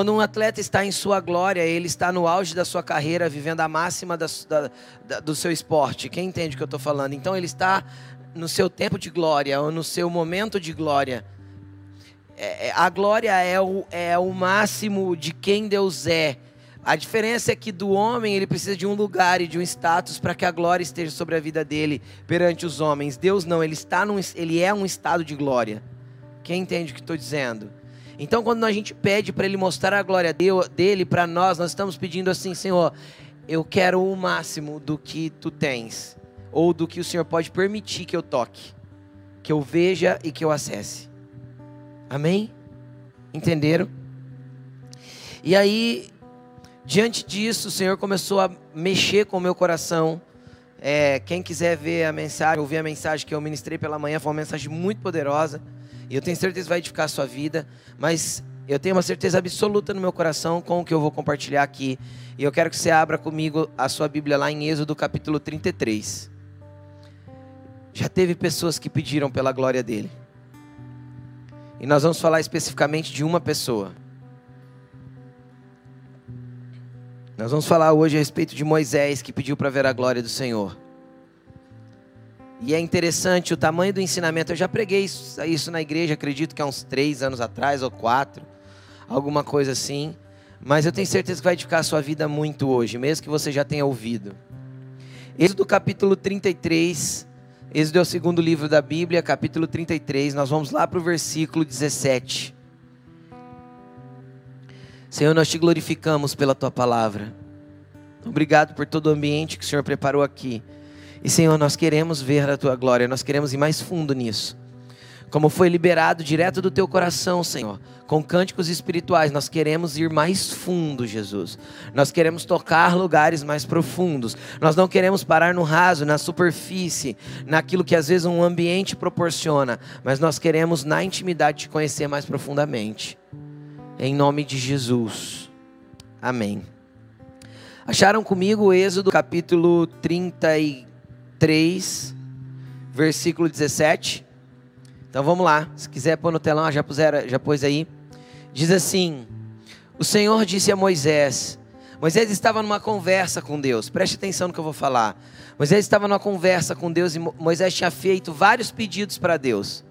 Quando um atleta está em sua glória, ele está no auge da sua carreira, vivendo a máxima da, da, da, do seu esporte. Quem entende o que eu estou falando? Então ele está no seu tempo de glória, ou no seu momento de glória. É, é a glória é o, é o máximo de quem Deus é. A diferença é que do homem ele precisa de um lugar e de um status para que a glória esteja sobre a vida dele perante os homens. Deus não, ele está num, ele é um estado de glória. Quem entende o que estou dizendo? Então, quando a gente pede para Ele mostrar a glória dele para nós, nós estamos pedindo assim, Senhor, eu quero o máximo do que Tu tens, ou do que o Senhor pode permitir que eu toque, que eu veja e que eu acesse. Amém? Entenderam? E aí, diante disso, o Senhor começou a mexer com o meu coração. É, quem quiser ver a mensagem, ouvir a mensagem que eu ministrei pela manhã, foi uma mensagem muito poderosa. E eu tenho certeza que vai edificar a sua vida, mas eu tenho uma certeza absoluta no meu coração com o que eu vou compartilhar aqui. E eu quero que você abra comigo a sua Bíblia lá em Êxodo capítulo 33. Já teve pessoas que pediram pela glória dele. E nós vamos falar especificamente de uma pessoa. Nós vamos falar hoje a respeito de Moisés que pediu para ver a glória do Senhor. E é interessante o tamanho do ensinamento. Eu já preguei isso, isso na igreja, acredito que há uns três anos atrás ou quatro, alguma coisa assim. Mas eu tenho certeza que vai edificar a sua vida muito hoje, mesmo que você já tenha ouvido. Êxodo capítulo 33. Êxodo é o segundo livro da Bíblia, capítulo 33. Nós vamos lá para o versículo 17. Senhor, nós te glorificamos pela tua palavra. Obrigado por todo o ambiente que o Senhor preparou aqui e Senhor, nós queremos ver a tua glória, nós queremos ir mais fundo nisso. Como foi liberado direto do teu coração, Senhor, com cânticos espirituais, nós queremos ir mais fundo, Jesus. Nós queremos tocar lugares mais profundos. Nós não queremos parar no raso, na superfície, naquilo que às vezes um ambiente proporciona, mas nós queremos na intimidade te conhecer mais profundamente. Em nome de Jesus. Amém. Acharam comigo o Êxodo capítulo 34? 3, versículo 17. Então vamos lá. Se quiser pôr no telão, já, puseram, já pôs aí. Diz assim: O Senhor disse a Moisés. Moisés estava numa conversa com Deus. Preste atenção no que eu vou falar. Moisés estava numa conversa com Deus e Moisés tinha feito vários pedidos para Deus.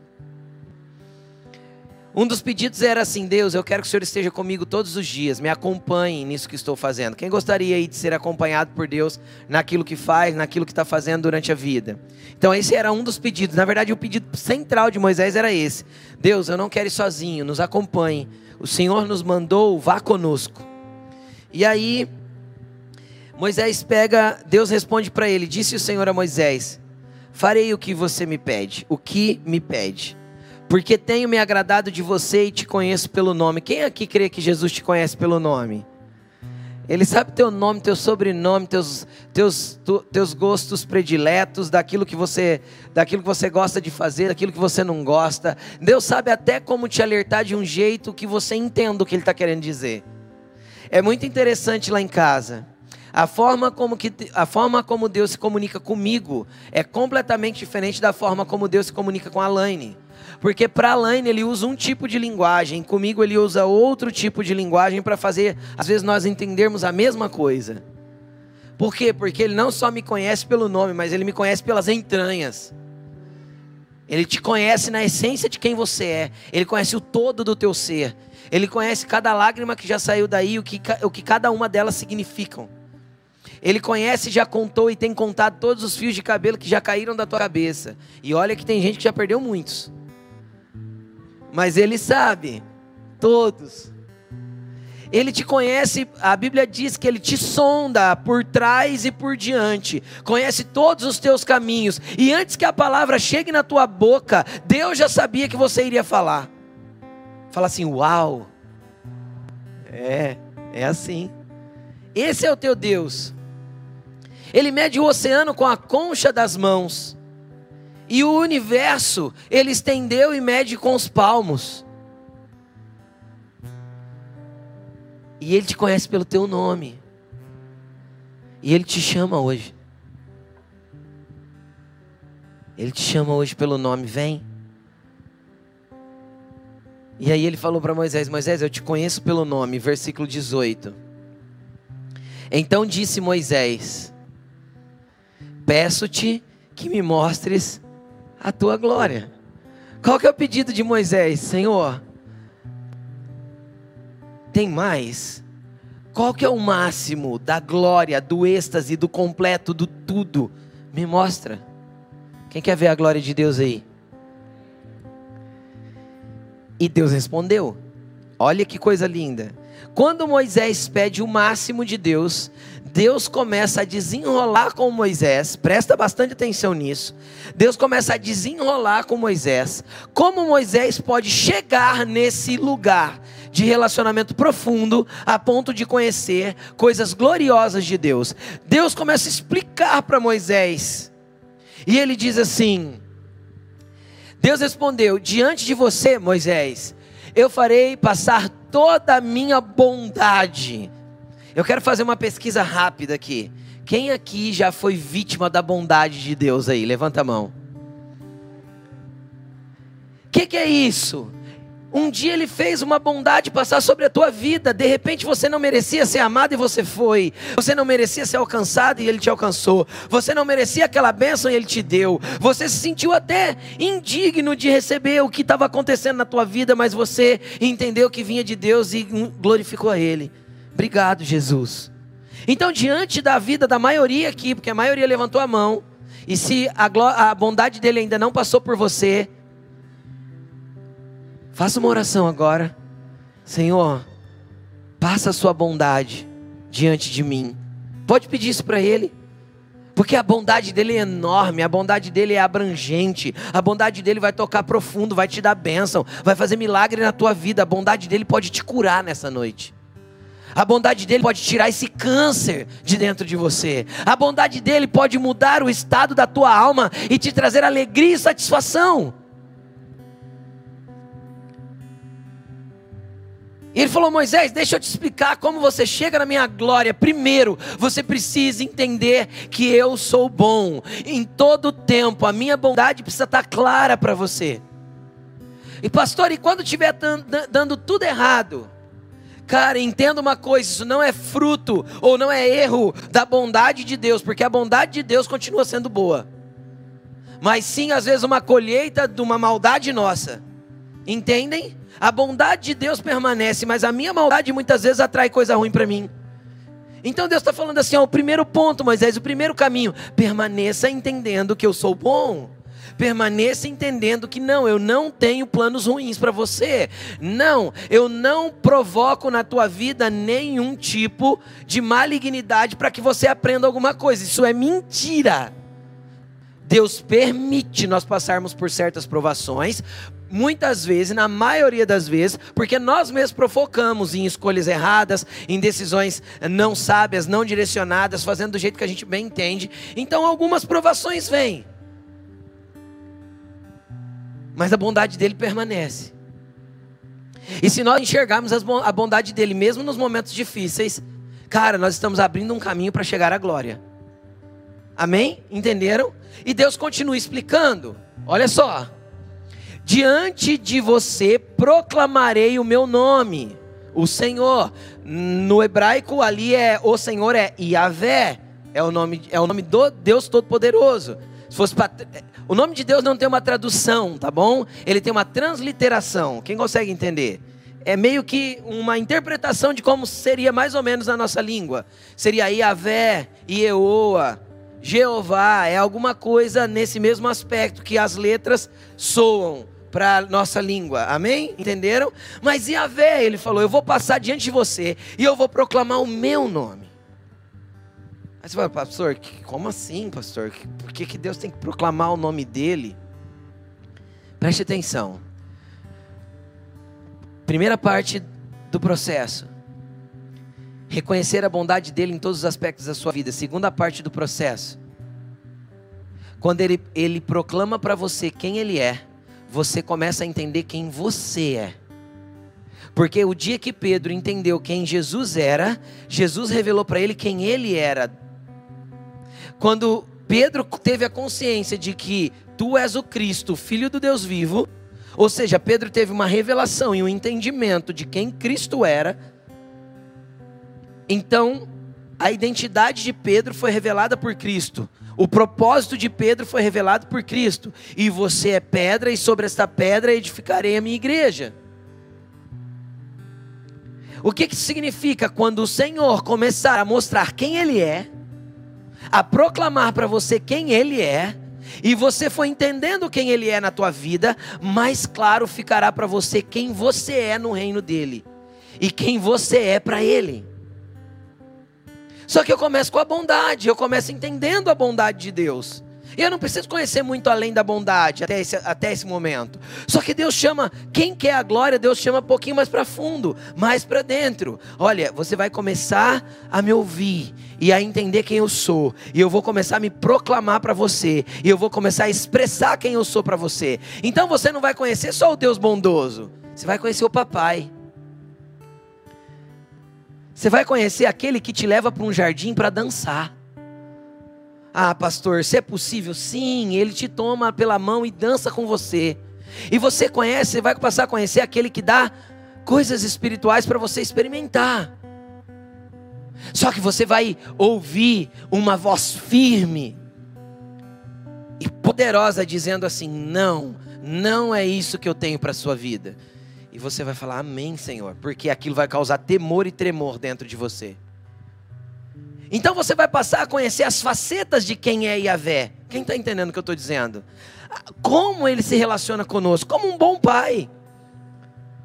Um dos pedidos era assim: Deus, eu quero que o Senhor esteja comigo todos os dias, me acompanhe nisso que estou fazendo. Quem gostaria aí de ser acompanhado por Deus naquilo que faz, naquilo que está fazendo durante a vida? Então, esse era um dos pedidos. Na verdade, o pedido central de Moisés era esse: Deus, eu não quero ir sozinho, nos acompanhe. O Senhor nos mandou, vá conosco. E aí, Moisés pega, Deus responde para ele: Disse o Senhor a Moisés: Farei o que você me pede, o que me pede porque tenho me agradado de você e te conheço pelo nome. Quem aqui crê que Jesus te conhece pelo nome? Ele sabe teu nome, teu sobrenome, teus, teus, tu, teus gostos prediletos, daquilo que você, daquilo que você gosta de fazer, daquilo que você não gosta. Deus sabe até como te alertar de um jeito que você entenda o que Ele está querendo dizer. É muito interessante lá em casa. A forma, como que, a forma como Deus se comunica comigo é completamente diferente da forma como Deus se comunica com a Laine. Porque para Alain ele usa um tipo de linguagem, comigo ele usa outro tipo de linguagem para fazer, às vezes, nós entendermos a mesma coisa. Por quê? Porque ele não só me conhece pelo nome, mas ele me conhece pelas entranhas. Ele te conhece na essência de quem você é. Ele conhece o todo do teu ser. Ele conhece cada lágrima que já saiu daí, o que, o que cada uma delas significam. Ele conhece, já contou e tem contado todos os fios de cabelo que já caíram da tua cabeça. E olha que tem gente que já perdeu muitos mas Ele sabe, todos. Ele te conhece, a Bíblia diz que Ele te sonda por trás e por diante, conhece todos os teus caminhos, e antes que a palavra chegue na tua boca, Deus já sabia que você iria falar. Fala assim: Uau! É, é assim. Esse é o teu Deus. Ele mede o oceano com a concha das mãos. E o universo, ele estendeu e mede com os palmos. E ele te conhece pelo teu nome. E ele te chama hoje. Ele te chama hoje pelo nome, vem. E aí ele falou para Moisés: Moisés, eu te conheço pelo nome, versículo 18. Então disse Moisés: Peço-te que me mostres a tua glória. Qual que é o pedido de Moisés? Senhor, tem mais? Qual que é o máximo da glória, do êxtase, do completo, do tudo? Me mostra. Quem quer ver a glória de Deus aí? E Deus respondeu. Olha que coisa linda. Quando Moisés pede o máximo de Deus, Deus começa a desenrolar com Moisés, presta bastante atenção nisso. Deus começa a desenrolar com Moisés, como Moisés pode chegar nesse lugar de relacionamento profundo a ponto de conhecer coisas gloriosas de Deus. Deus começa a explicar para Moisés, e ele diz assim: Deus respondeu: Diante de você, Moisés, eu farei passar toda a minha bondade. Eu quero fazer uma pesquisa rápida aqui. Quem aqui já foi vítima da bondade de Deus aí? Levanta a mão. O que, que é isso? Um dia ele fez uma bondade passar sobre a tua vida. De repente você não merecia ser amado e você foi. Você não merecia ser alcançado e ele te alcançou. Você não merecia aquela bênção e ele te deu. Você se sentiu até indigno de receber o que estava acontecendo na tua vida, mas você entendeu que vinha de Deus e glorificou a ele. Obrigado, Jesus. Então, diante da vida da maioria aqui, porque a maioria levantou a mão, e se a, a bondade dele ainda não passou por você, Faça uma oração agora. Senhor, passa a sua bondade diante de mim. Pode pedir isso para Ele. Porque a bondade dele é enorme, a bondade dele é abrangente, a bondade dele vai tocar profundo, vai te dar bênção, vai fazer milagre na tua vida, a bondade dele pode te curar nessa noite. A bondade dele pode tirar esse câncer de dentro de você. A bondade dele pode mudar o estado da tua alma e te trazer alegria e satisfação. Ele falou: Moisés, deixa eu te explicar como você chega na minha glória. Primeiro, você precisa entender que eu sou bom. Em todo tempo, a minha bondade precisa estar clara para você. E pastor, e quando estiver dando tudo errado? Cara, entenda uma coisa: isso não é fruto ou não é erro da bondade de Deus, porque a bondade de Deus continua sendo boa. Mas sim, às vezes, uma colheita de uma maldade nossa. Entendem? A bondade de Deus permanece, mas a minha maldade muitas vezes atrai coisa ruim para mim. Então Deus está falando assim: ó, o primeiro ponto, Moisés, o primeiro caminho, permaneça entendendo que eu sou bom. Permaneça entendendo que não, eu não tenho planos ruins para você. Não, eu não provoco na tua vida nenhum tipo de malignidade para que você aprenda alguma coisa. Isso é mentira. Deus permite nós passarmos por certas provações, muitas vezes, na maioria das vezes, porque nós mesmos provocamos em escolhas erradas, em decisões não sábias, não direcionadas, fazendo do jeito que a gente bem entende. Então algumas provações vêm. Mas a bondade dele permanece. E se nós enxergarmos a bondade dele, mesmo nos momentos difíceis, cara, nós estamos abrindo um caminho para chegar à glória. Amém? Entenderam? E Deus continua explicando. Olha só. Diante de você proclamarei o meu nome, o Senhor. No hebraico ali é o Senhor é Yahvé, é o nome é o nome do Deus Todo-Poderoso. Se fosse pra, o nome de Deus não tem uma tradução, tá bom? Ele tem uma transliteração. Quem consegue entender? É meio que uma interpretação de como seria mais ou menos na nossa língua. Seria Yahvé, Ieoa, Jeová é alguma coisa nesse mesmo aspecto que as letras soam para nossa língua, amém? Entenderam? Mas Yahvé, ele falou: Eu vou passar diante de você e eu vou proclamar o meu nome. Aí você fala, pastor, como assim, pastor? Por que, que Deus tem que proclamar o nome dele? Preste atenção. Primeira parte do processo reconhecer a bondade dele em todos os aspectos da sua vida. Segunda parte do processo. Quando ele, ele proclama para você quem ele é, você começa a entender quem você é. Porque o dia que Pedro entendeu quem Jesus era, Jesus revelou para ele quem ele era. Quando Pedro teve a consciência de que tu és o Cristo, filho do Deus vivo, Ou seja, Pedro teve uma revelação e um entendimento de quem Cristo era. Então, a identidade de Pedro foi revelada por Cristo. O propósito de Pedro foi revelado por Cristo. E você é pedra, e sobre esta pedra edificarei a minha igreja. O que, que significa quando o Senhor começar a mostrar quem Ele é, a proclamar para você quem Ele é, e você for entendendo quem Ele é na tua vida, mais claro ficará para você quem você é no reino dele e quem você é para Ele. Só que eu começo com a bondade, eu começo entendendo a bondade de Deus. Eu não preciso conhecer muito além da bondade até esse, até esse momento. Só que Deus chama, quem quer a glória, Deus chama um pouquinho mais para fundo, mais para dentro. Olha, você vai começar a me ouvir e a entender quem eu sou. E eu vou começar a me proclamar para você. E eu vou começar a expressar quem eu sou para você. Então você não vai conhecer só o Deus bondoso, você vai conhecer o papai. Você vai conhecer aquele que te leva para um jardim para dançar. Ah, pastor, se é possível, sim, ele te toma pela mão e dança com você. E você conhece, você vai passar a conhecer aquele que dá coisas espirituais para você experimentar. Só que você vai ouvir uma voz firme e poderosa dizendo assim: "Não, não é isso que eu tenho para sua vida". E você vai falar: "Amém, Senhor", porque aquilo vai causar temor e tremor dentro de você. Então você vai passar a conhecer as facetas de quem é Yahvé. Quem está entendendo o que eu estou dizendo? Como ele se relaciona conosco? Como um bom pai.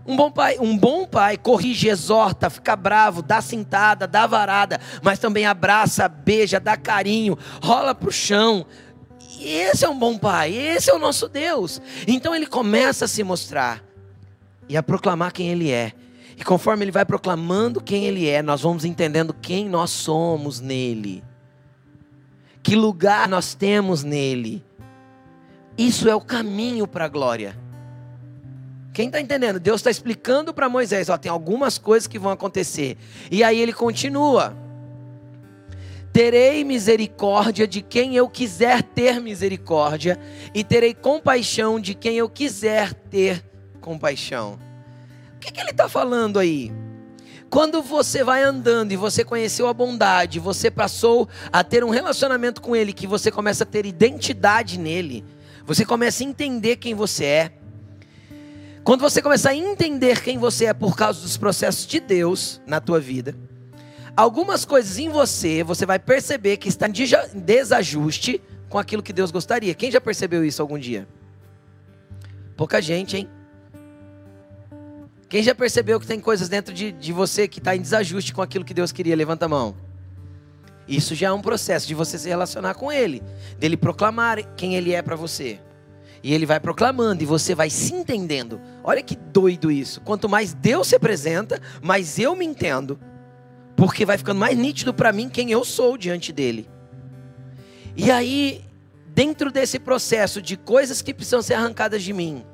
Um bom pai, um bom pai corrige, exorta, fica bravo, dá cintada, dá varada, mas também abraça, beija, dá carinho, rola para o chão. Esse é um bom pai, esse é o nosso Deus. Então ele começa a se mostrar e a proclamar quem ele é. E conforme ele vai proclamando quem ele é, nós vamos entendendo quem nós somos nele. Que lugar nós temos nele. Isso é o caminho para a glória. Quem está entendendo? Deus está explicando para Moisés: ó, tem algumas coisas que vão acontecer. E aí ele continua: Terei misericórdia de quem eu quiser ter misericórdia, e terei compaixão de quem eu quiser ter compaixão que, que ele está falando aí? Quando você vai andando e você conheceu a bondade, você passou a ter um relacionamento com Ele, que você começa a ter identidade nele, você começa a entender quem você é. Quando você começa a entender quem você é por causa dos processos de Deus na tua vida, algumas coisas em você, você vai perceber que está em desajuste com aquilo que Deus gostaria. Quem já percebeu isso algum dia? Pouca gente, hein? Quem já percebeu que tem coisas dentro de, de você que está em desajuste com aquilo que Deus queria? Levanta a mão. Isso já é um processo de você se relacionar com Ele, dele proclamar quem Ele é para você. E Ele vai proclamando e você vai se entendendo. Olha que doido isso. Quanto mais Deus se apresenta, mais eu me entendo. Porque vai ficando mais nítido para mim quem eu sou diante dele. E aí, dentro desse processo de coisas que precisam ser arrancadas de mim,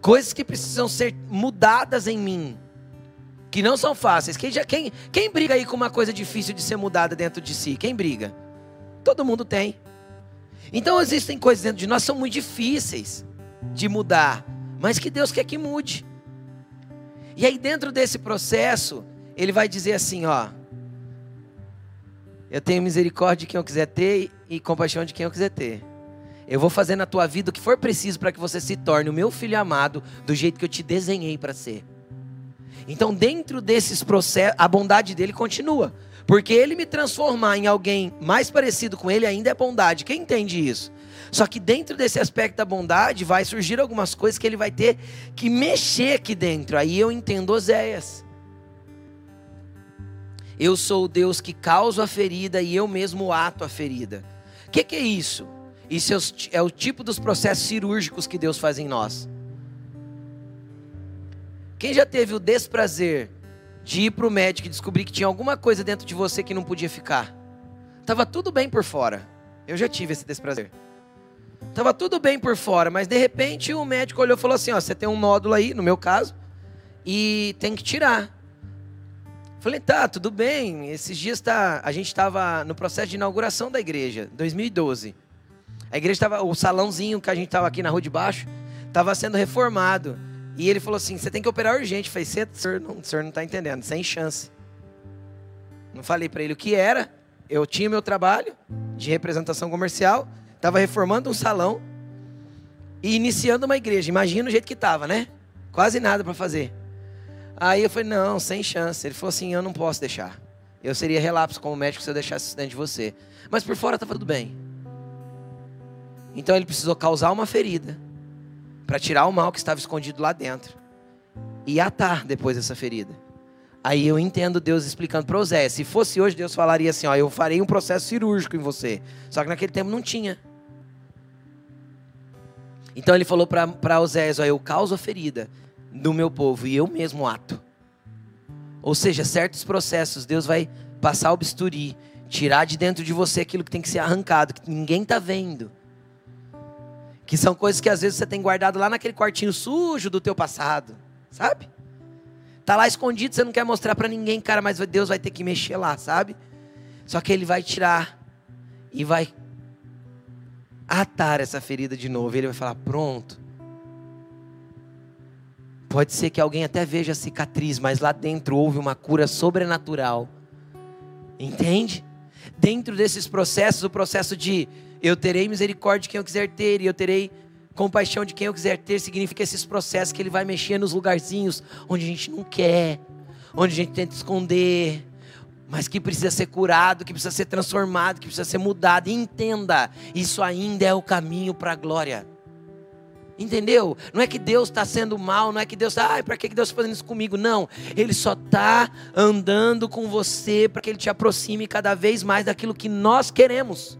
coisas que precisam ser mudadas em mim, que não são fáceis. Quem, já, quem, quem briga aí com uma coisa difícil de ser mudada dentro de si? Quem briga? Todo mundo tem. Então existem coisas dentro de nós que são muito difíceis de mudar, mas que Deus quer que mude. E aí dentro desse processo, ele vai dizer assim, ó: Eu tenho misericórdia de quem eu quiser ter e compaixão de quem eu quiser ter. Eu vou fazer na tua vida o que for preciso para que você se torne o meu filho amado do jeito que eu te desenhei para ser. Então, dentro desses processos, a bondade dele continua. Porque ele me transformar em alguém mais parecido com ele ainda é bondade. Quem entende isso? Só que dentro desse aspecto da bondade vai surgir algumas coisas que ele vai ter que mexer aqui dentro. Aí eu entendo Oséias. Eu sou o Deus que causa a ferida e eu mesmo ato a ferida. O que, que é isso? Isso é o tipo dos processos cirúrgicos que Deus faz em nós. Quem já teve o desprazer de ir para o médico e descobrir que tinha alguma coisa dentro de você que não podia ficar? Tava tudo bem por fora. Eu já tive esse desprazer. Tava tudo bem por fora, mas de repente o médico olhou e falou assim: ó, você tem um nódulo aí, no meu caso, e tem que tirar. Falei, tá, tudo bem. Esses dias tá, a gente estava no processo de inauguração da igreja, 2012. A igreja estava, o salãozinho que a gente estava aqui na rua de baixo, estava sendo reformado. E ele falou assim: você tem que operar urgente. Eu falei: senhor não, o senhor não está entendendo, sem chance. Não falei para ele o que era. Eu tinha meu trabalho de representação comercial, estava reformando um salão e iniciando uma igreja. Imagina o jeito que estava, né? Quase nada para fazer. Aí eu falei: não, sem chance. Ele falou assim: eu não posso deixar. Eu seria relapso como médico se eu deixasse isso dentro de você. Mas por fora estava tudo bem. Então ele precisou causar uma ferida para tirar o mal que estava escondido lá dentro e atar depois essa ferida. Aí eu entendo Deus explicando para Oséias. Se fosse hoje, Deus falaria assim: ó, eu farei um processo cirúrgico em você. Só que naquele tempo não tinha. Então ele falou para Oséias: ó, eu causo a ferida do meu povo e eu mesmo ato. Ou seja, certos processos, Deus vai passar o bisturi, tirar de dentro de você aquilo que tem que ser arrancado, que ninguém está vendo. Que são coisas que às vezes você tem guardado lá naquele quartinho sujo do teu passado, sabe? Tá lá escondido, você não quer mostrar para ninguém, cara, mas Deus vai ter que mexer lá, sabe? Só que ele vai tirar e vai atar essa ferida de novo. Ele vai falar: "Pronto. Pode ser que alguém até veja a cicatriz, mas lá dentro houve uma cura sobrenatural. Entende? Dentro desses processos, o processo de eu terei misericórdia de quem eu quiser ter, e eu terei compaixão de quem eu quiser ter, significa esses processos que ele vai mexer nos lugarzinhos onde a gente não quer, onde a gente tenta esconder, mas que precisa ser curado, que precisa ser transformado, que precisa ser mudado. E entenda, isso ainda é o caminho para a glória. Entendeu? Não é que Deus está sendo mal, não é que Deus está, ai, para que Deus está fazendo isso comigo? Não. Ele só está andando com você para que Ele te aproxime cada vez mais daquilo que nós queremos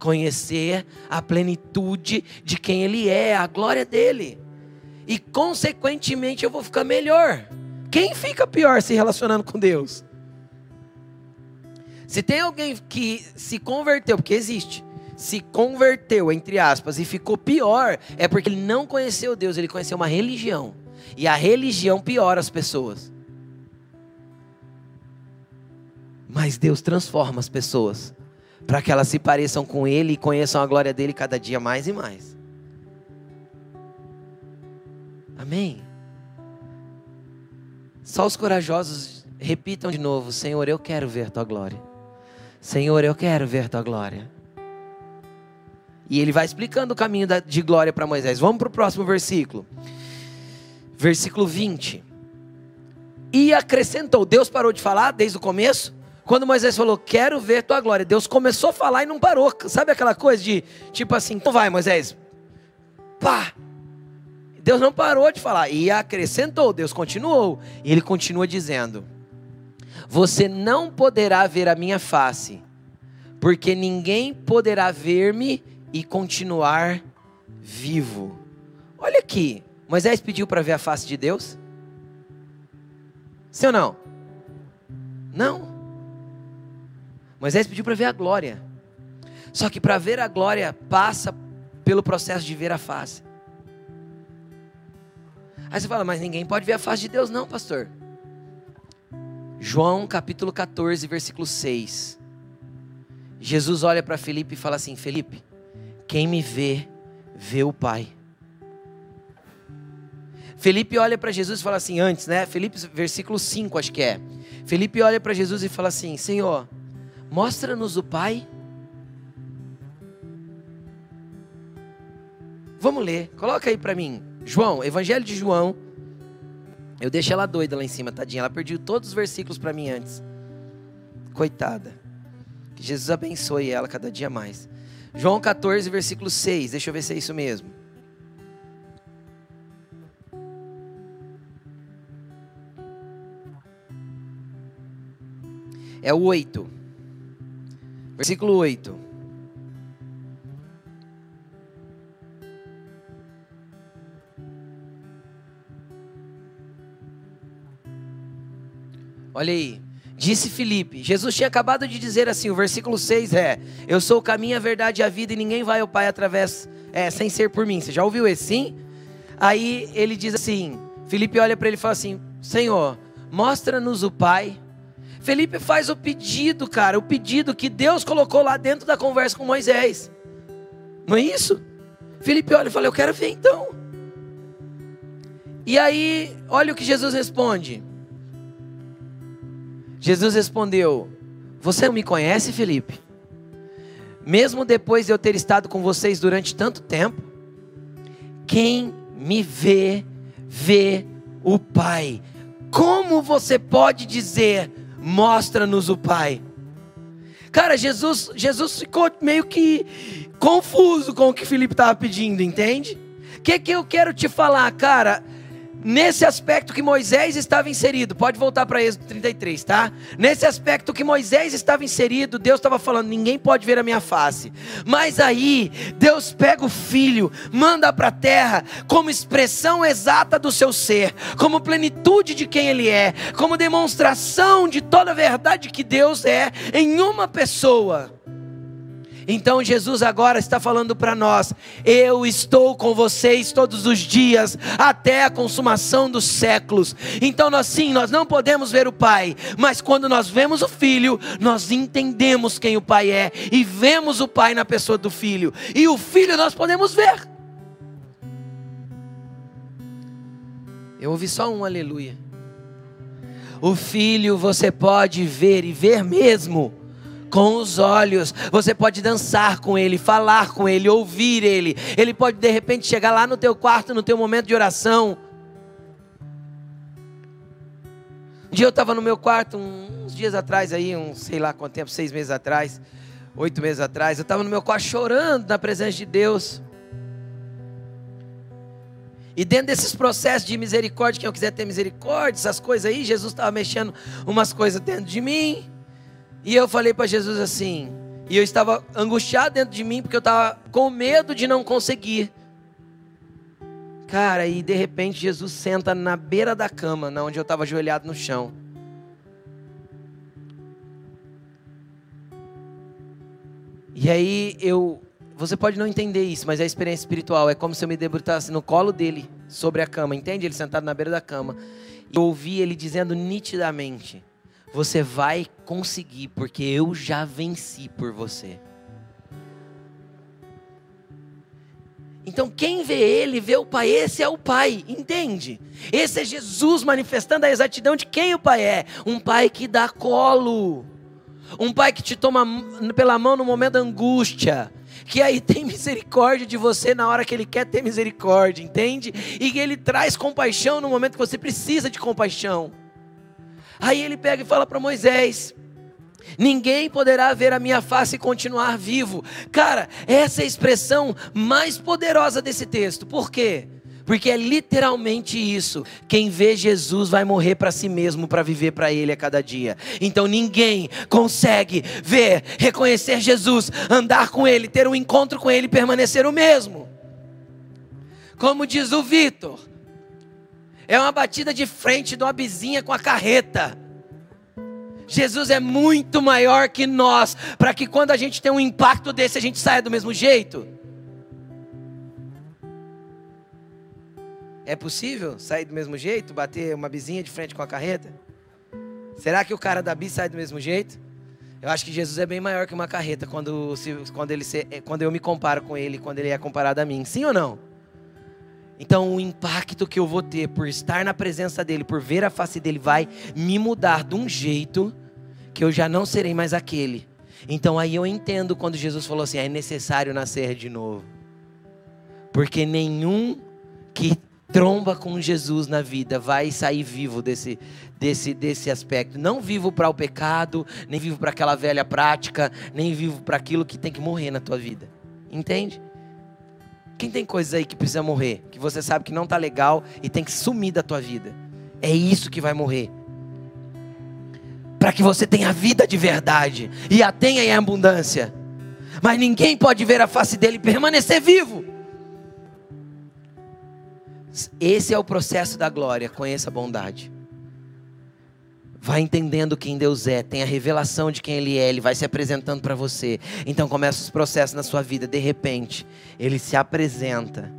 conhecer a plenitude de quem Ele é, a glória dele. E, consequentemente, eu vou ficar melhor. Quem fica pior se relacionando com Deus? Se tem alguém que se converteu, porque existe, se converteu, entre aspas, e ficou pior, é porque ele não conheceu Deus, ele conheceu uma religião. E a religião piora as pessoas. Mas Deus transforma as pessoas para que elas se pareçam com Ele e conheçam a glória dele cada dia mais e mais. Amém? Só os corajosos repitam de novo: Senhor, eu quero ver tua glória. Senhor, eu quero ver tua glória. E ele vai explicando o caminho de glória para Moisés. Vamos para o próximo versículo. Versículo 20. E acrescentou: Deus parou de falar desde o começo? Quando Moisés falou, quero ver tua glória, Deus começou a falar e não parou. Sabe aquela coisa de, tipo assim, então vai, Moisés. Pá! Deus não parou de falar. E acrescentou, Deus continuou. E ele continua dizendo: Você não poderá ver a minha face, porque ninguém poderá ver-me e continuar vivo. Olha aqui, Moisés pediu para ver a face de Deus? Sim ou não? Não. Moisés pediu para ver a glória. Só que para ver a glória passa pelo processo de ver a face. Aí você fala, mas ninguém pode ver a face de Deus, não, pastor. João capítulo 14, versículo 6. Jesus olha para Felipe e fala assim: Felipe, quem me vê, vê o Pai. Felipe olha para Jesus e fala assim, antes, né? Felipe, versículo 5, acho que é. Felipe olha para Jesus e fala assim: Senhor, mostra-nos o Pai. Vamos ler, coloca aí para mim. João, Evangelho de João. Eu deixei ela doida lá em cima, tadinha. Ela perdeu todos os versículos para mim antes. Coitada. Que Jesus abençoe ela cada dia mais. João 14, versículo 6. Deixa eu ver se é isso mesmo. É o 8. Versículo 8. Olha aí. Disse Filipe, Jesus tinha acabado de dizer assim, o versículo 6 é: Eu sou o caminho, a verdade e a vida, e ninguém vai ao Pai através, é, sem ser por mim. Você já ouviu esse sim? Aí ele diz assim: Felipe olha para ele e fala assim: Senhor, mostra-nos o Pai. Felipe faz o pedido, cara, o pedido que Deus colocou lá dentro da conversa com Moisés. Não é isso? Felipe olha e fala: Eu quero ver então. E aí, olha o que Jesus responde. Jesus respondeu: Você não me conhece, Felipe? Mesmo depois de eu ter estado com vocês durante tanto tempo, quem me vê, vê o Pai. Como você pode dizer, mostra-nos o Pai? Cara, Jesus, Jesus ficou meio que confuso com o que Felipe estava pedindo, entende? O que, que eu quero te falar, cara? Nesse aspecto que Moisés estava inserido, pode voltar para Êxodo 33, tá? Nesse aspecto que Moisés estava inserido, Deus estava falando: ninguém pode ver a minha face. Mas aí, Deus pega o filho, manda para a terra, como expressão exata do seu ser, como plenitude de quem ele é, como demonstração de toda a verdade que Deus é em uma pessoa. Então Jesus agora está falando para nós: eu estou com vocês todos os dias até a consumação dos séculos. Então nós sim, nós não podemos ver o Pai, mas quando nós vemos o Filho, nós entendemos quem o Pai é e vemos o Pai na pessoa do Filho. E o Filho nós podemos ver. Eu ouvi só um aleluia. O filho você pode ver e ver mesmo com os olhos. Você pode dançar com ele, falar com ele, ouvir ele. Ele pode de repente chegar lá no teu quarto, no teu momento de oração. Um dia eu estava no meu quarto, uns dias atrás aí, uns sei lá quanto tempo, seis meses atrás, oito meses atrás, eu estava no meu quarto chorando na presença de Deus. E dentro desses processos de misericórdia, quem eu quiser ter misericórdia, essas coisas aí, Jesus estava mexendo umas coisas dentro de mim. E eu falei para Jesus assim, e eu estava angustiado dentro de mim porque eu estava com medo de não conseguir. Cara, e de repente Jesus senta na beira da cama, na onde eu estava ajoelhado no chão. E aí eu, você pode não entender isso, mas a experiência espiritual é como se eu me debruçasse no colo dele, sobre a cama, entende? Ele sentado na beira da cama. E eu ouvi ele dizendo nitidamente: você vai conseguir, porque eu já venci por você. Então, quem vê ele, vê o Pai, esse é o Pai, entende? Esse é Jesus manifestando a exatidão de quem o Pai é: um Pai que dá colo, um Pai que te toma pela mão no momento da angústia, que aí tem misericórdia de você na hora que Ele quer ter misericórdia, entende? E que Ele traz compaixão no momento que você precisa de compaixão. Aí ele pega e fala para Moisés: Ninguém poderá ver a minha face e continuar vivo. Cara, essa é a expressão mais poderosa desse texto. Por quê? Porque é literalmente isso. Quem vê Jesus vai morrer para si mesmo para viver para ele a cada dia. Então ninguém consegue ver, reconhecer Jesus, andar com ele, ter um encontro com ele permanecer o mesmo. Como diz o Vitor, é uma batida de frente de uma vizinha com a carreta. Jesus é muito maior que nós, para que quando a gente tem um impacto desse, a gente saia do mesmo jeito. É possível sair do mesmo jeito, bater uma vizinha de frente com a carreta? Será que o cara da bis sai do mesmo jeito? Eu acho que Jesus é bem maior que uma carreta quando, quando, ele, quando eu me comparo com ele, quando ele é comparado a mim. Sim ou não? Então, o impacto que eu vou ter por estar na presença dele, por ver a face dele, vai me mudar de um jeito que eu já não serei mais aquele. Então, aí eu entendo quando Jesus falou assim: é necessário nascer de novo. Porque nenhum que tromba com Jesus na vida vai sair vivo desse, desse, desse aspecto. Não vivo para o pecado, nem vivo para aquela velha prática, nem vivo para aquilo que tem que morrer na tua vida. Entende? Quem tem coisas aí que precisa morrer, que você sabe que não está legal e tem que sumir da tua vida? É isso que vai morrer. Para que você tenha vida de verdade e a tenha em abundância. Mas ninguém pode ver a face dele e permanecer vivo. Esse é o processo da glória. Conheça a bondade. Vai entendendo quem Deus é, tem a revelação de quem Ele é, Ele vai se apresentando para você. Então começa os processos na sua vida. De repente, Ele se apresenta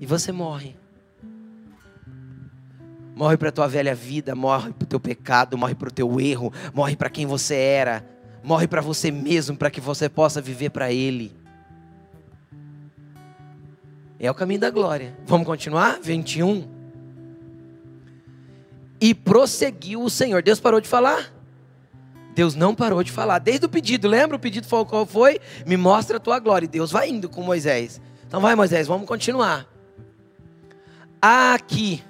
e você morre. Morre para a tua velha vida, morre para o teu pecado, morre para o teu erro, morre para quem você era, morre para você mesmo, para que você possa viver para Ele. É o caminho da glória. Vamos continuar? 21. E prosseguiu o Senhor. Deus parou de falar? Deus não parou de falar. Desde o pedido, lembra o pedido qual foi? Me mostra a tua glória. E Deus vai indo com Moisés. Então vai, Moisés, vamos continuar. Há aqui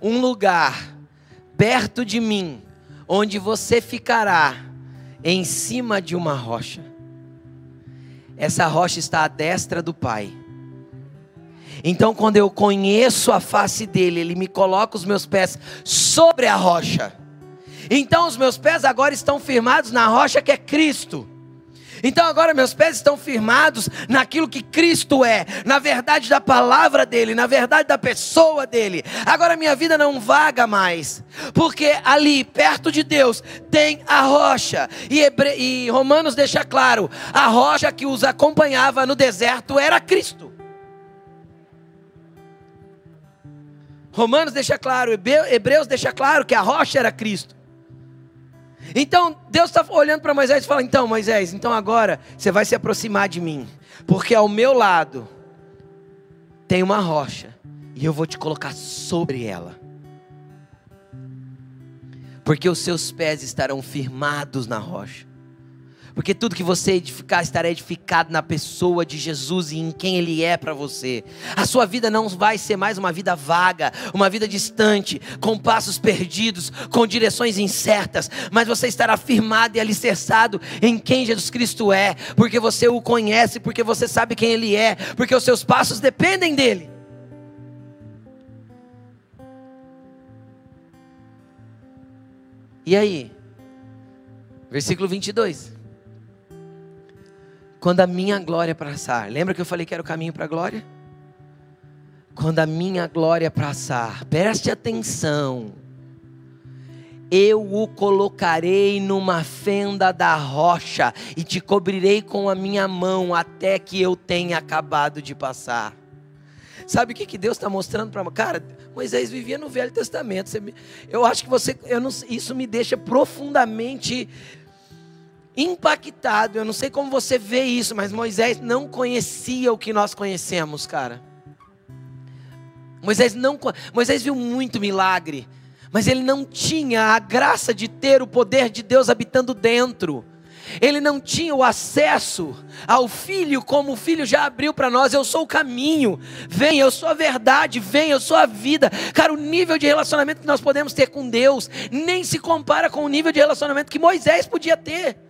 um lugar perto de mim, onde você ficará em cima de uma rocha. Essa rocha está à destra do Pai. Então, quando eu conheço a face dele, ele me coloca os meus pés sobre a rocha. Então, os meus pés agora estão firmados na rocha que é Cristo. Então agora meus pés estão firmados naquilo que Cristo é, na verdade da palavra dele, na verdade da pessoa dele. Agora minha vida não vaga mais, porque ali perto de Deus tem a rocha. E, Hebre... e Romanos deixa claro: a rocha que os acompanhava no deserto era Cristo. Romanos deixa claro, Hebreus deixa claro que a rocha era Cristo. Então Deus está olhando para Moisés e fala: Então, Moisés, então agora você vai se aproximar de mim, porque ao meu lado tem uma rocha e eu vou te colocar sobre ela, porque os seus pés estarão firmados na rocha. Porque tudo que você edificar estará edificado na pessoa de Jesus e em quem Ele é para você. A sua vida não vai ser mais uma vida vaga, uma vida distante, com passos perdidos, com direções incertas, mas você estará firmado e alicerçado em quem Jesus Cristo é, porque você o conhece, porque você sabe quem Ele é, porque os seus passos dependem dEle. E aí? Versículo 22 quando a minha glória passar. Lembra que eu falei que era o caminho para a glória? Quando a minha glória passar, preste atenção. Eu o colocarei numa fenda da rocha e te cobrirei com a minha mão até que eu tenha acabado de passar. Sabe o que, que Deus está mostrando para Cara, Moisés vivia no Velho Testamento. Eu acho que você. Eu não, isso me deixa profundamente impactado. Eu não sei como você vê isso, mas Moisés não conhecia o que nós conhecemos, cara. Moisés não, Moisés viu muito milagre, mas ele não tinha a graça de ter o poder de Deus habitando dentro. Ele não tinha o acesso ao Filho, como o Filho já abriu para nós. Eu sou o caminho, vem, eu sou a verdade, vem, eu sou a vida. Cara, o nível de relacionamento que nós podemos ter com Deus nem se compara com o nível de relacionamento que Moisés podia ter.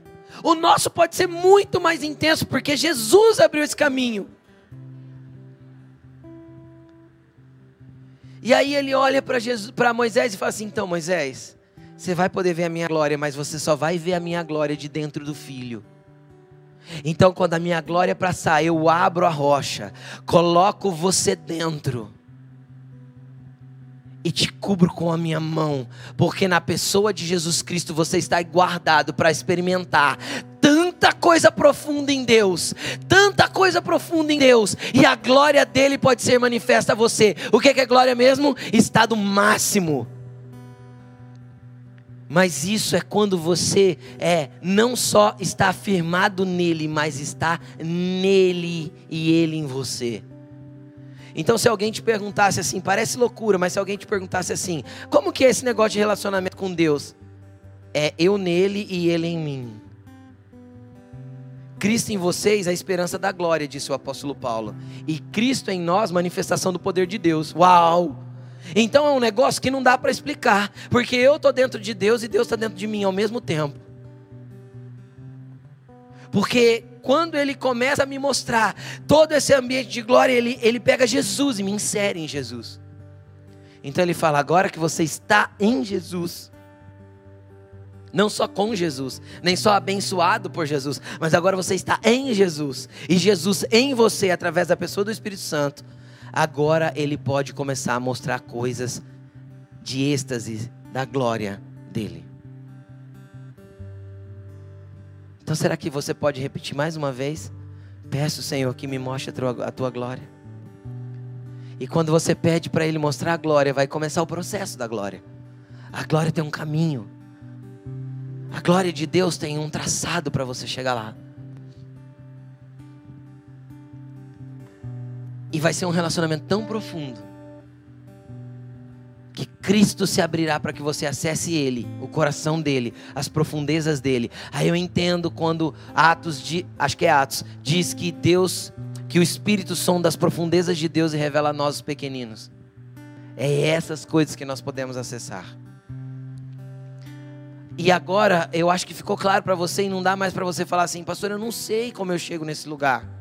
O nosso pode ser muito mais intenso, porque Jesus abriu esse caminho. E aí ele olha para Moisés e fala assim: então, Moisés, você vai poder ver a minha glória, mas você só vai ver a minha glória de dentro do filho. Então, quando a minha glória passar, eu abro a rocha, coloco você dentro e te cubro com a minha mão, porque na pessoa de Jesus Cristo você está guardado para experimentar tanta coisa profunda em Deus, tanta coisa profunda em Deus, e a glória dele pode ser manifesta a você. O que é glória mesmo? Estado máximo. Mas isso é quando você é não só está afirmado nele, mas está nele e ele em você. Então, se alguém te perguntasse assim, parece loucura, mas se alguém te perguntasse assim, como que é esse negócio de relacionamento com Deus? É eu nele e ele em mim. Cristo em vocês, a esperança da glória, disse o apóstolo Paulo. E Cristo em nós, manifestação do poder de Deus. Uau! Então é um negócio que não dá para explicar, porque eu estou dentro de Deus e Deus está dentro de mim ao mesmo tempo. Porque quando ele começa a me mostrar todo esse ambiente de glória, ele, ele pega Jesus e me insere em Jesus. Então ele fala: agora que você está em Jesus, não só com Jesus, nem só abençoado por Jesus, mas agora você está em Jesus, e Jesus em você, através da pessoa do Espírito Santo, agora ele pode começar a mostrar coisas de êxtase da glória dele. Então será que você pode repetir mais uma vez? Peço, Senhor, que me mostre a tua, a tua glória. E quando você pede para Ele mostrar a glória, vai começar o processo da glória. A glória tem um caminho. A glória de Deus tem um traçado para você chegar lá. E vai ser um relacionamento tão profundo, que Cristo se abrirá para que você acesse Ele, o coração dele, as profundezas dele. Aí eu entendo quando Atos, de, acho que é Atos, diz que Deus, que o Espírito sonda das profundezas de Deus e revela a nós os pequeninos. É essas coisas que nós podemos acessar. E agora eu acho que ficou claro para você e não dá mais para você falar assim, pastor, eu não sei como eu chego nesse lugar.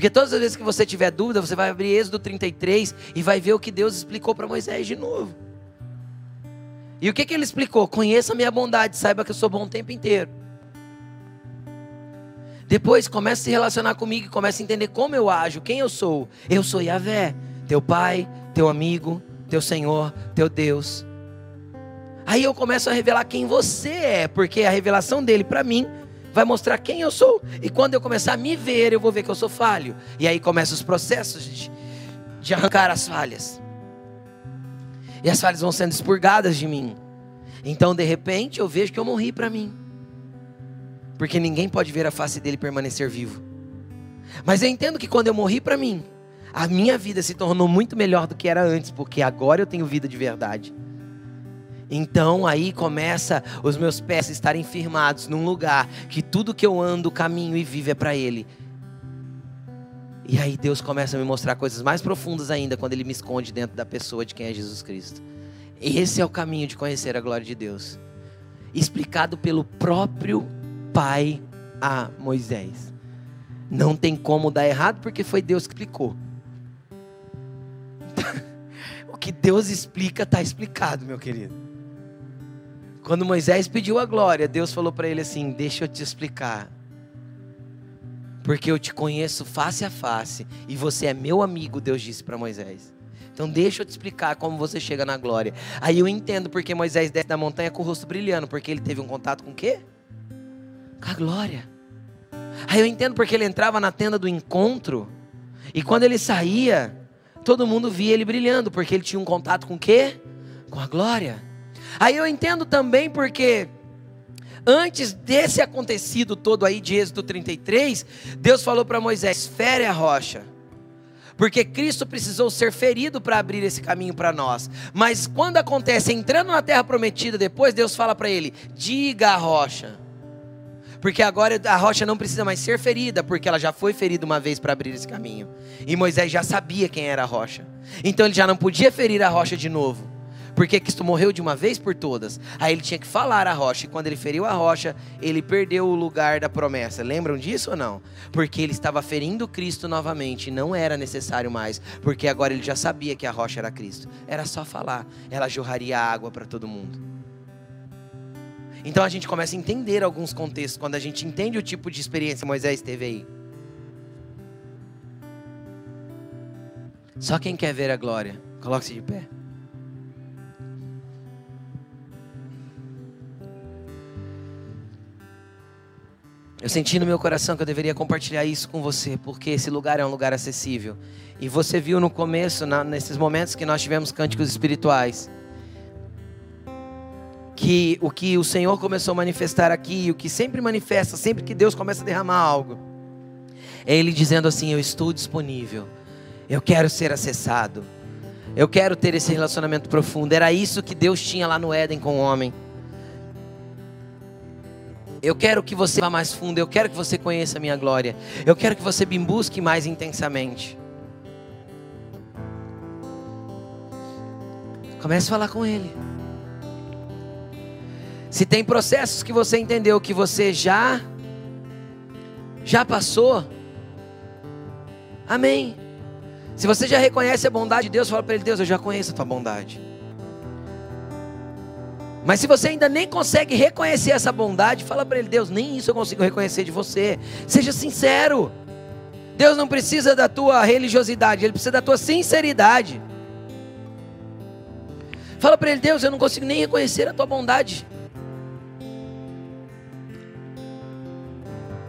Porque todas as vezes que você tiver dúvida, você vai abrir Êxodo 33 e vai ver o que Deus explicou para Moisés de novo. E o que, que ele explicou? Conheça a minha bondade, saiba que eu sou bom o tempo inteiro. Depois comece a se relacionar comigo e comece a entender como eu ajo, quem eu sou. Eu sou Yahvé, teu pai, teu amigo, teu Senhor, teu Deus. Aí eu começo a revelar quem você é, porque a revelação dele para mim vai mostrar quem eu sou. E quando eu começar a me ver, eu vou ver que eu sou falho. E aí começam os processos de, de arrancar as falhas. E as falhas vão sendo expurgadas de mim. Então, de repente, eu vejo que eu morri para mim. Porque ninguém pode ver a face dele permanecer vivo. Mas eu entendo que quando eu morri para mim, a minha vida se tornou muito melhor do que era antes, porque agora eu tenho vida de verdade. Então aí começa os meus pés estarem firmados num lugar que tudo que eu ando, caminho e vivo é para Ele. E aí Deus começa a me mostrar coisas mais profundas ainda quando Ele me esconde dentro da pessoa de quem é Jesus Cristo. Esse é o caminho de conhecer a glória de Deus, explicado pelo próprio Pai a Moisés. Não tem como dar errado porque foi Deus que explicou. o que Deus explica está explicado, meu querido. Quando Moisés pediu a glória, Deus falou para ele assim: Deixa eu te explicar. Porque eu te conheço face a face e você é meu amigo, Deus disse para Moisés. Então deixa eu te explicar como você chega na glória. Aí eu entendo porque Moisés desce da montanha com o rosto brilhando, porque ele teve um contato com o quê? Com a glória. Aí eu entendo porque ele entrava na tenda do encontro e quando ele saía, todo mundo via ele brilhando, porque ele tinha um contato com o quê? Com a glória. Aí eu entendo também porque antes desse acontecido todo aí de Êxodo 33, Deus falou para Moisés: fere a rocha. Porque Cristo precisou ser ferido para abrir esse caminho para nós. Mas quando acontece entrando na terra prometida, depois Deus fala para ele: diga a rocha. Porque agora a rocha não precisa mais ser ferida, porque ela já foi ferida uma vez para abrir esse caminho. E Moisés já sabia quem era a rocha. Então ele já não podia ferir a rocha de novo. Porque Cristo morreu de uma vez por todas. Aí ele tinha que falar a rocha. E quando ele feriu a rocha, ele perdeu o lugar da promessa. Lembram disso ou não? Porque ele estava ferindo Cristo novamente. Não era necessário mais. Porque agora ele já sabia que a rocha era Cristo. Era só falar. Ela jorraria água para todo mundo. Então a gente começa a entender alguns contextos. Quando a gente entende o tipo de experiência que Moisés teve aí. Só quem quer ver a glória, coloque-se de pé. Eu senti no meu coração que eu deveria compartilhar isso com você, porque esse lugar é um lugar acessível. E você viu no começo, na, nesses momentos que nós tivemos cânticos espirituais, que o que o Senhor começou a manifestar aqui, o que sempre manifesta, sempre que Deus começa a derramar algo, é Ele dizendo assim: Eu estou disponível, eu quero ser acessado, eu quero ter esse relacionamento profundo. Era isso que Deus tinha lá no Éden com o homem. Eu quero que você vá mais fundo. Eu quero que você conheça a minha glória. Eu quero que você me busque mais intensamente. Comece a falar com Ele. Se tem processos que você entendeu que você já já passou, Amém. Se você já reconhece a bondade de Deus, fala para Ele: Deus, eu já conheço a tua bondade. Mas se você ainda nem consegue reconhecer essa bondade, fala para ele: Deus, nem isso eu consigo reconhecer de você. Seja sincero. Deus não precisa da tua religiosidade, Ele precisa da tua sinceridade. Fala para ele: Deus, eu não consigo nem reconhecer a tua bondade.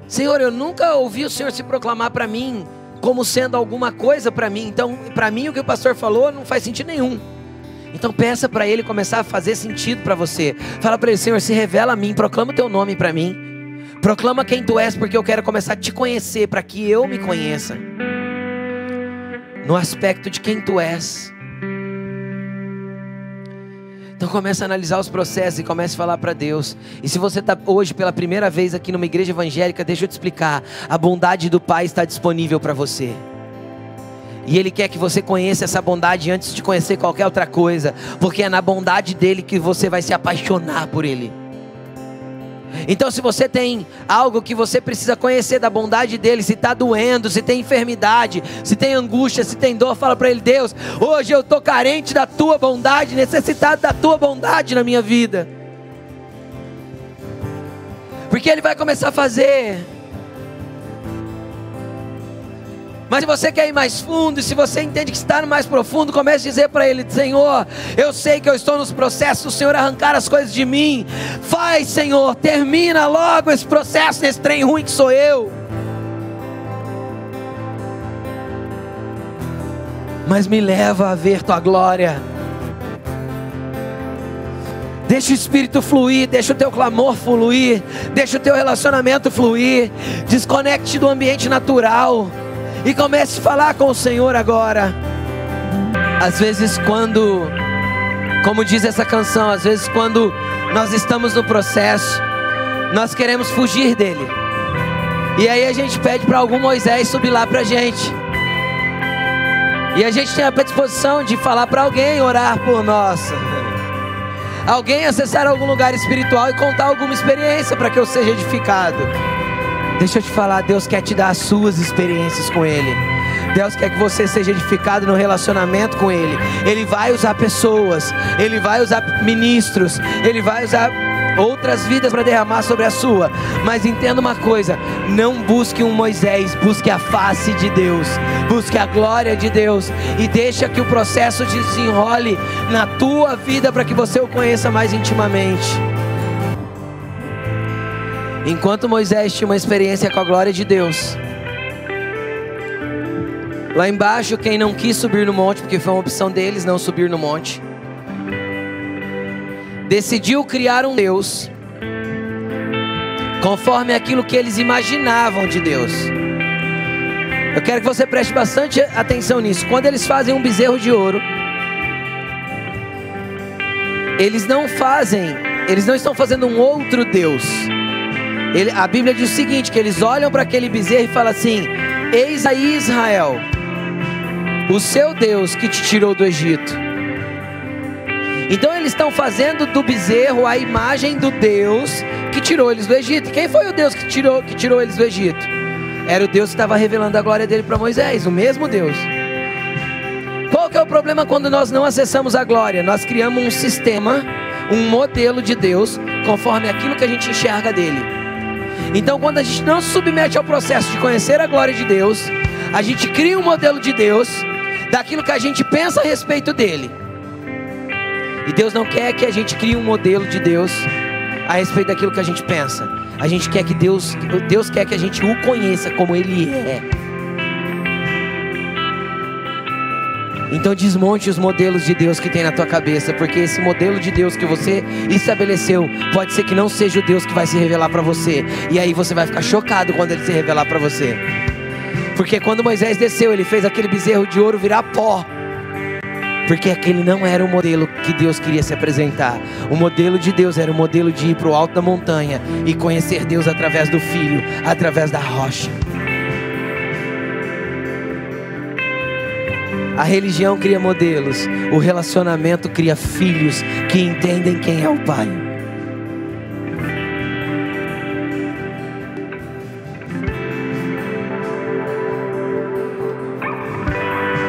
Senhor, eu nunca ouvi o Senhor se proclamar para mim como sendo alguma coisa para mim. Então, para mim, o que o pastor falou não faz sentido nenhum. Então peça para Ele começar a fazer sentido para você. Fala para Ele, Senhor, se revela a mim, proclama o Teu nome para mim. Proclama quem Tu és, porque eu quero começar a Te conhecer, para que eu me conheça. No aspecto de quem Tu és. Então comece a analisar os processos e comece a falar para Deus. E se você está hoje pela primeira vez aqui numa igreja evangélica, deixa eu te explicar. A bondade do Pai está disponível para você. E Ele quer que você conheça essa bondade antes de conhecer qualquer outra coisa, porque é na bondade dele que você vai se apaixonar por Ele. Então, se você tem algo que você precisa conhecer da bondade dele, se está doendo, se tem enfermidade, se tem angústia, se tem dor, fala para ele: Deus, hoje eu estou carente da tua bondade, necessitado da tua bondade na minha vida. Porque ele vai começar a fazer Mas se você quer ir mais fundo, se você entende que está no mais profundo, comece a dizer para Ele: Senhor, eu sei que eu estou nos processos Senhor arrancar as coisas de mim. Faz, Senhor, termina logo esse processo nesse trem ruim que sou eu. Mas me leva a ver tua glória. Deixa o espírito fluir, deixa o teu clamor fluir, deixa o teu relacionamento fluir. Desconecte do ambiente natural e comece a falar com o Senhor agora. Às vezes, quando, como diz essa canção, às vezes, quando nós estamos no processo, nós queremos fugir dele. E aí a gente pede para algum Moisés subir lá para a gente. E a gente tem a predisposição de falar para alguém orar por nós. Alguém acessar algum lugar espiritual e contar alguma experiência para que eu seja edificado. Deixa eu te falar, Deus quer te dar as suas experiências com Ele. Deus quer que você seja edificado no relacionamento com Ele. Ele vai usar pessoas, Ele vai usar ministros, Ele vai usar outras vidas para derramar sobre a sua. Mas entenda uma coisa: não busque um Moisés, busque a face de Deus, busque a glória de Deus e deixa que o processo desenrole na tua vida para que você o conheça mais intimamente. Enquanto Moisés tinha uma experiência com a glória de Deus, lá embaixo, quem não quis subir no monte, porque foi uma opção deles não subir no monte, decidiu criar um Deus conforme aquilo que eles imaginavam de Deus. Eu quero que você preste bastante atenção nisso. Quando eles fazem um bezerro de ouro, eles não fazem, eles não estão fazendo um outro Deus. Ele, a Bíblia diz o seguinte: que eles olham para aquele bezerro e falam assim: Eis aí Israel, o seu Deus que te tirou do Egito. Então eles estão fazendo do bezerro a imagem do Deus que tirou eles do Egito. Quem foi o Deus que tirou, que tirou eles do Egito? Era o Deus que estava revelando a glória dele para Moisés, o mesmo Deus. Qual que é o problema quando nós não acessamos a glória? Nós criamos um sistema, um modelo de Deus, conforme aquilo que a gente enxerga dele. Então, quando a gente não se submete ao processo de conhecer a glória de Deus, a gente cria um modelo de Deus daquilo que a gente pensa a respeito dele. E Deus não quer que a gente crie um modelo de Deus a respeito daquilo que a gente pensa. A gente quer que Deus, Deus quer que a gente o conheça como ele é. Então desmonte os modelos de Deus que tem na tua cabeça, porque esse modelo de Deus que você estabeleceu pode ser que não seja o Deus que vai se revelar para você. E aí você vai ficar chocado quando ele se revelar para você. Porque quando Moisés desceu, ele fez aquele bezerro de ouro virar pó. Porque aquele não era o modelo que Deus queria se apresentar. O modelo de Deus era o modelo de ir para o alto da montanha e conhecer Deus através do filho, através da rocha. A religião cria modelos, o relacionamento cria filhos que entendem quem é o Pai.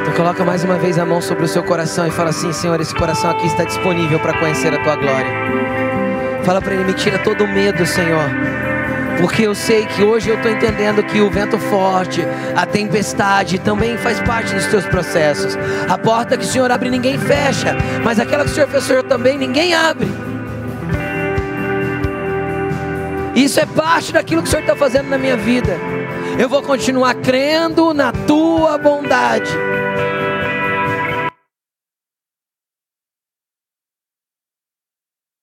Então coloca mais uma vez a mão sobre o seu coração e fala assim, Senhor, esse coração aqui está disponível para conhecer a tua glória. Fala para ele, me tira todo o medo, Senhor porque eu sei que hoje eu estou entendendo que o vento forte, a tempestade também faz parte dos teus processos. A porta que o Senhor abre ninguém fecha, mas aquela que o Senhor fechou também ninguém abre. Isso é parte daquilo que o Senhor está fazendo na minha vida. Eu vou continuar crendo na tua bondade